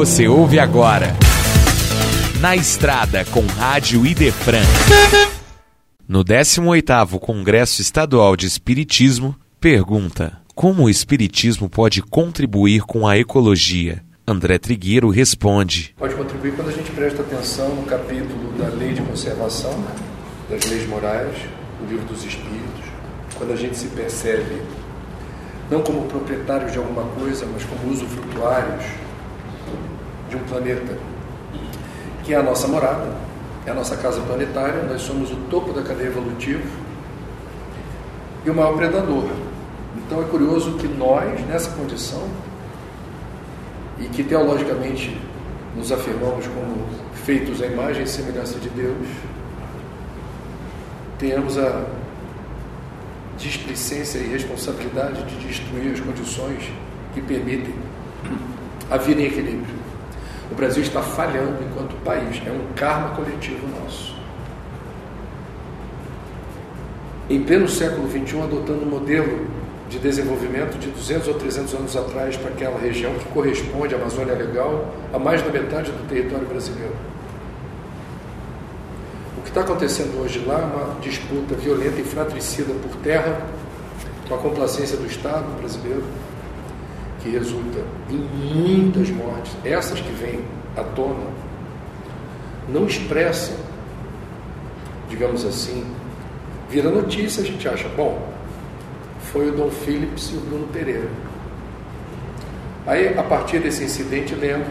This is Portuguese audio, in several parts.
Você ouve agora. Na Estrada com Rádio Idefran. No 18º Congresso Estadual de Espiritismo, pergunta: Como o espiritismo pode contribuir com a ecologia? André Trigueiro responde: Pode contribuir quando a gente presta atenção no capítulo da Lei de Conservação, das Leis Morais, o Livro dos Espíritos, quando a gente se percebe não como proprietários de alguma coisa, mas como usufrutuários de um planeta, que é a nossa morada, é a nossa casa planetária, nós somos o topo da cadeia evolutiva e o maior predador. Então é curioso que nós, nessa condição, e que teologicamente nos afirmamos como feitos à imagem e semelhança de Deus, tenhamos a displicência e responsabilidade de destruir as condições que permitem a vida em equilíbrio. O Brasil está falhando enquanto país, é um karma coletivo nosso. Em pleno século XXI, adotando um modelo de desenvolvimento de 200 ou 300 anos atrás para aquela região que corresponde à Amazônia Legal a mais da metade do território brasileiro. O que está acontecendo hoje lá é uma disputa violenta e fratricida por terra, com a complacência do Estado brasileiro, que resulta em muitas mortes. Essas que vêm à tona não expressam, digamos assim, vira notícia, a gente acha, bom, foi o Dom Phillips e o Bruno Pereira. Aí, a partir desse incidente, lembro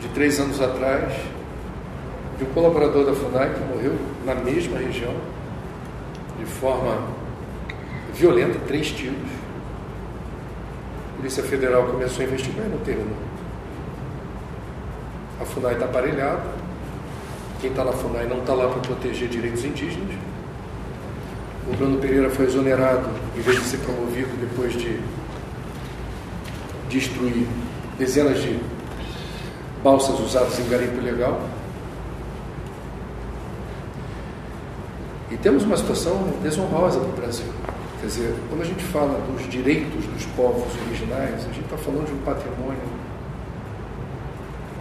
de três anos atrás, de um colaborador da FUNAI que morreu na mesma região, de forma violenta, três tiros. Polícia Federal começou a investigar e não terminou. A FUNAI está aparelhada. Quem está na FUNAI não está lá para proteger direitos indígenas. O Bruno Pereira foi exonerado, em vez de ser promovido depois de destruir dezenas de balsas usadas em garimpo ilegal. E temos uma situação desonrosa para o Brasil. Quer dizer, quando a gente fala dos direitos dos povos originais, a gente está falando de um patrimônio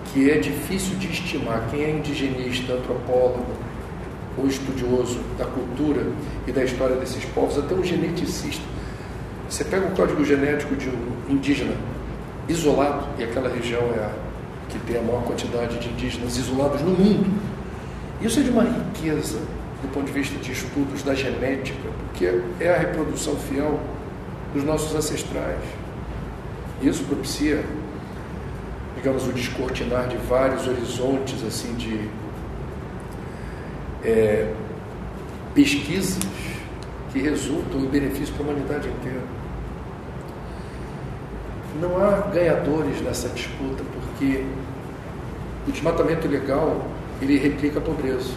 que é difícil de estimar. Quem é indigenista, antropólogo, ou estudioso da cultura e da história desses povos, até um geneticista. Você pega o código genético de um indígena isolado, e aquela região é a que tem a maior quantidade de indígenas isolados no mundo. Isso é de uma riqueza do ponto de vista de estudos da genética, porque é a reprodução fiel dos nossos ancestrais. Isso propicia, digamos, o descortinar de vários horizontes assim de é, pesquisas que resultam em benefício para a humanidade inteira. Não há ganhadores nessa disputa, porque o desmatamento ilegal ele replica a pobreza.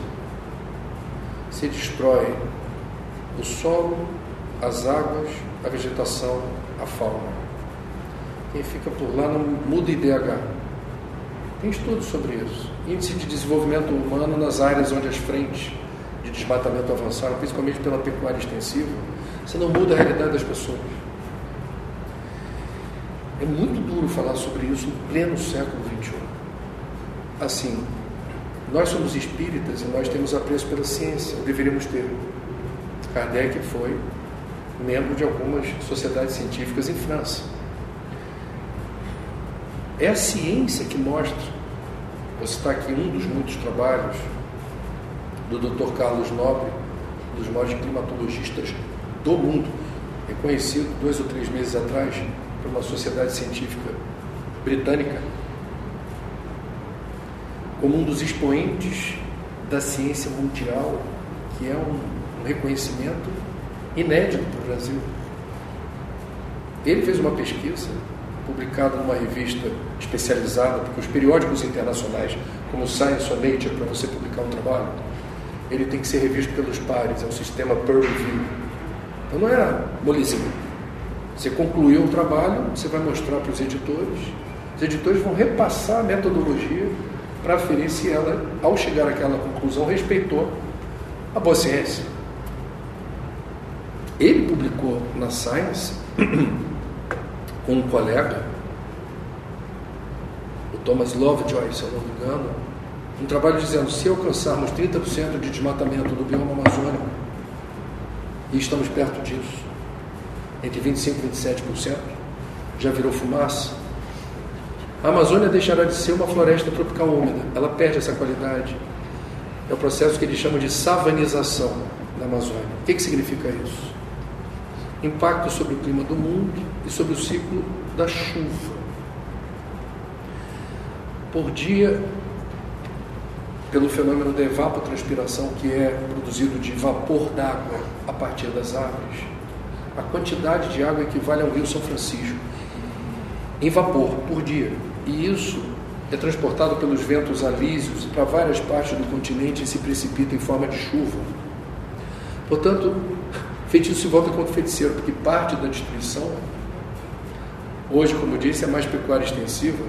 Se destrói o solo, as águas, a vegetação, a fauna. Quem fica por lá não muda IDH. Tem estudos sobre isso. Índice de desenvolvimento humano nas áreas onde as frentes de desmatamento avançaram, principalmente pela pecuária extensiva, você não muda a realidade das pessoas. É muito duro falar sobre isso em pleno século XXI. Assim, nós somos espíritas e nós temos apreço pela ciência, deveríamos ter. Kardec foi membro de algumas sociedades científicas em França. É a ciência que mostra, vou citar aqui um dos muitos trabalhos do Dr. Carlos Nobre, um dos maiores climatologistas do mundo, reconhecido dois ou três meses atrás por uma sociedade científica britânica, como um dos expoentes da ciência mundial, que é um, reconhecimento inédito para o Brasil. Ele fez uma pesquisa publicada numa revista especializada, porque os periódicos internacionais, como Science ou Nature, para você publicar um trabalho, ele tem que ser revisto pelos pares, é um sistema peer review. Então não é molezinha. Você concluiu o trabalho, você vai mostrar para os editores, os editores vão repassar a metodologia para aferir se ela, ao chegar àquela conclusão, respeitou a boa ciência. Ele publicou na Science com um colega, o Thomas Lovejoy, se eu não me engano, um trabalho dizendo se alcançarmos 30% de desmatamento do bioma amazônico, e estamos perto disso, entre 25% e 27%, já virou fumaça, a Amazônia deixará de ser uma floresta tropical úmida, ela perde essa qualidade. É o processo que eles chamam de savanização da Amazônia. O que, que significa isso? Impacto sobre o clima do mundo e sobre o ciclo da chuva. Por dia, pelo fenômeno da evapotranspiração, que é produzido de vapor d'água a partir das árvores, a quantidade de água equivale ao rio São Francisco, em vapor, por dia. E isso é transportado pelos ventos alísios para várias partes do continente e se precipita em forma de chuva. Portanto, feitiço se volta contra o feiticeiro, porque parte da destruição, hoje, como disse, é mais pecuária extensiva,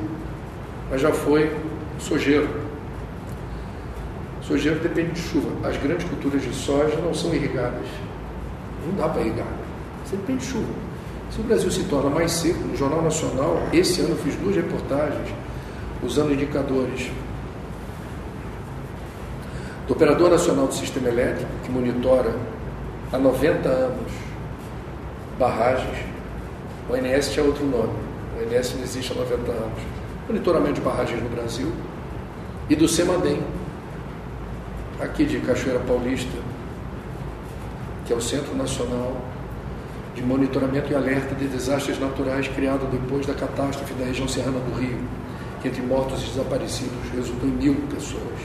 mas já foi sojeiro. Sojeiro depende de chuva. As grandes culturas de soja não são irrigadas. Não dá para irrigar. Você depende de chuva. Se o Brasil se torna mais seco, no Jornal Nacional, esse ano fiz duas reportagens usando indicadores do Operador Nacional do Sistema Elétrico, que monitora há 90 anos barragens. O ONS tinha outro nome. O ONS não existe há 90 anos. Monitoramento de barragens no Brasil. E do CEMADEM, aqui de Cachoeira Paulista, que é o Centro Nacional de monitoramento e alerta de desastres naturais criado depois da catástrofe da região serrana do Rio, que entre mortos e desaparecidos resultou em mil pessoas.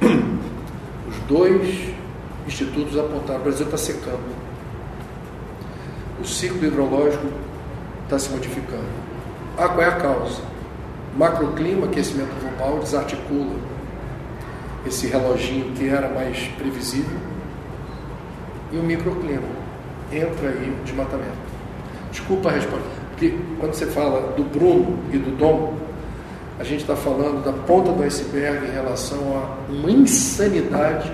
Os dois institutos apontaram: o Brasil está secando, o ciclo hidrológico está se modificando. Ah, qual é a causa? Macroclima, aquecimento global, desarticula esse reloginho que era mais previsível, e o microclima entra aí o desmatamento. Desculpa a resposta, porque quando você fala do Bruno e do Dom, a gente está falando da ponta do iceberg em relação a uma insanidade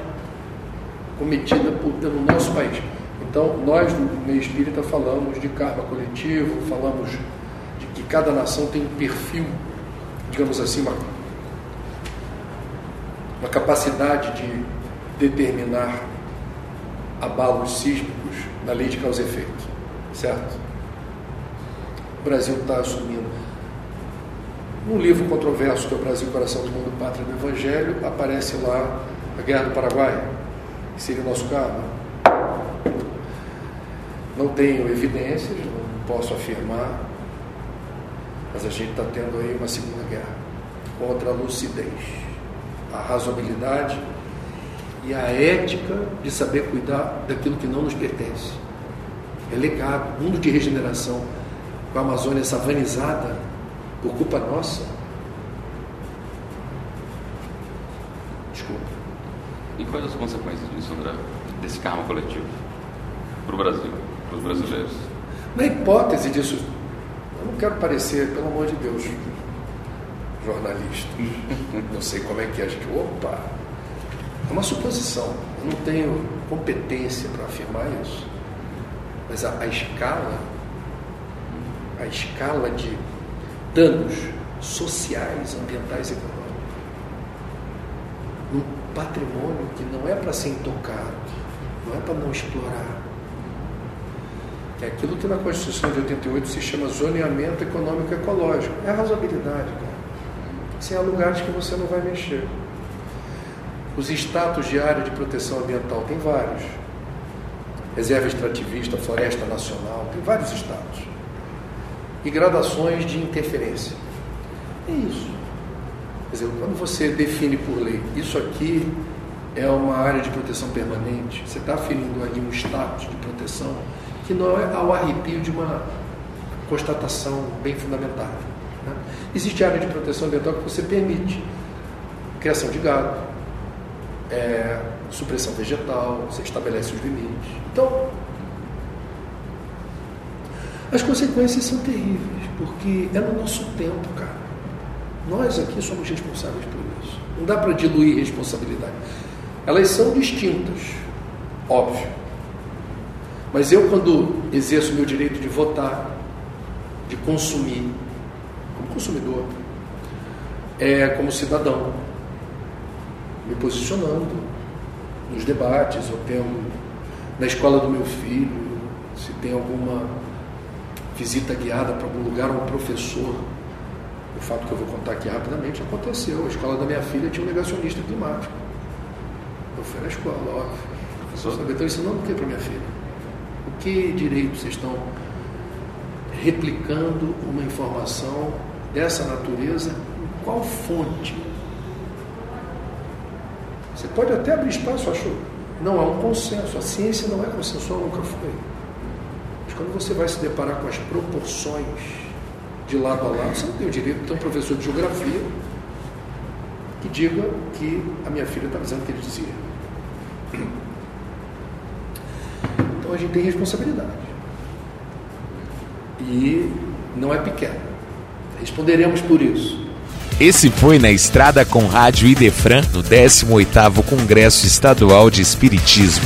cometida por, pelo nosso país. Então, nós do meio espírita falamos de karma coletivo, falamos de que cada nação tem um perfil, digamos assim, uma, uma capacidade de determinar abalos sísmicos na lei de causa e efeito, certo? O Brasil está assumindo. Num livro controverso que é o Brasil, Coração do Mundo, Pátria do Evangelho, aparece lá a Guerra do Paraguai, que seria o nosso caso. Não tenho evidências, não posso afirmar, mas a gente está tendo aí uma segunda guerra contra a lucidez, a razoabilidade e a ética de saber cuidar daquilo que não nos pertence. É legado, mundo de regeneração, com a Amazônia savanizada, por culpa nossa. Desculpa. E quais as consequências disso, André? Desse karma coletivo? Para o Brasil, para os brasileiros? Na hipótese disso, eu não quero parecer, pelo amor de Deus, jornalista. não sei como é que é, a gente. Opa! É uma suposição. Eu não tenho competência para afirmar isso. Mas a, a escala, a escala de danos sociais, ambientais e econômicos, um patrimônio que não é para ser intocado, não é para não explorar. É aquilo que na Constituição de 88 se chama zoneamento econômico ecológico. É a razoabilidade, cara. Assim, há lugares que você não vai mexer. Os status de área de proteção ambiental tem vários. Reserva extrativista, floresta nacional, tem vários status. E gradações de interferência. É isso. Quer dizer, quando você define por lei, isso aqui é uma área de proteção permanente, você está aferindo ali um status de proteção que não é ao arrepio de uma constatação bem fundamentada. Né? Existe área de proteção ambiental que você permite criação de gado, é, supressão vegetal, você estabelece os limites. Então, as consequências são terríveis, porque é no nosso tempo, cara. Nós aqui somos responsáveis por isso. Não dá para diluir responsabilidade. Elas são distintas, óbvio. Mas eu, quando exerço meu direito de votar, de consumir, como consumidor, é como cidadão, me posicionando nos debates, ou tem um, na escola do meu filho, se tem alguma visita guiada para algum lugar, um professor. O fato que eu vou contar aqui rapidamente aconteceu. A escola da minha filha tinha um negacionista climático. Eu fui na escola, óbvio. Professor, então ensinando o que para minha filha? O que direito vocês estão replicando uma informação dessa natureza? Em qual fonte? Você pode até abrir espaço, acho. Não há um consenso. A ciência não é consensual, nunca foi. Mas quando você vai se deparar com as proporções de lado a lado, você não tem o direito de ter um professor de geografia que diga que a minha filha está dizendo o que ele dizia. Então a gente tem responsabilidade. E não é pequena. Responderemos por isso. Esse foi na estrada com Rádio Idefran no 18º Congresso Estadual de Espiritismo.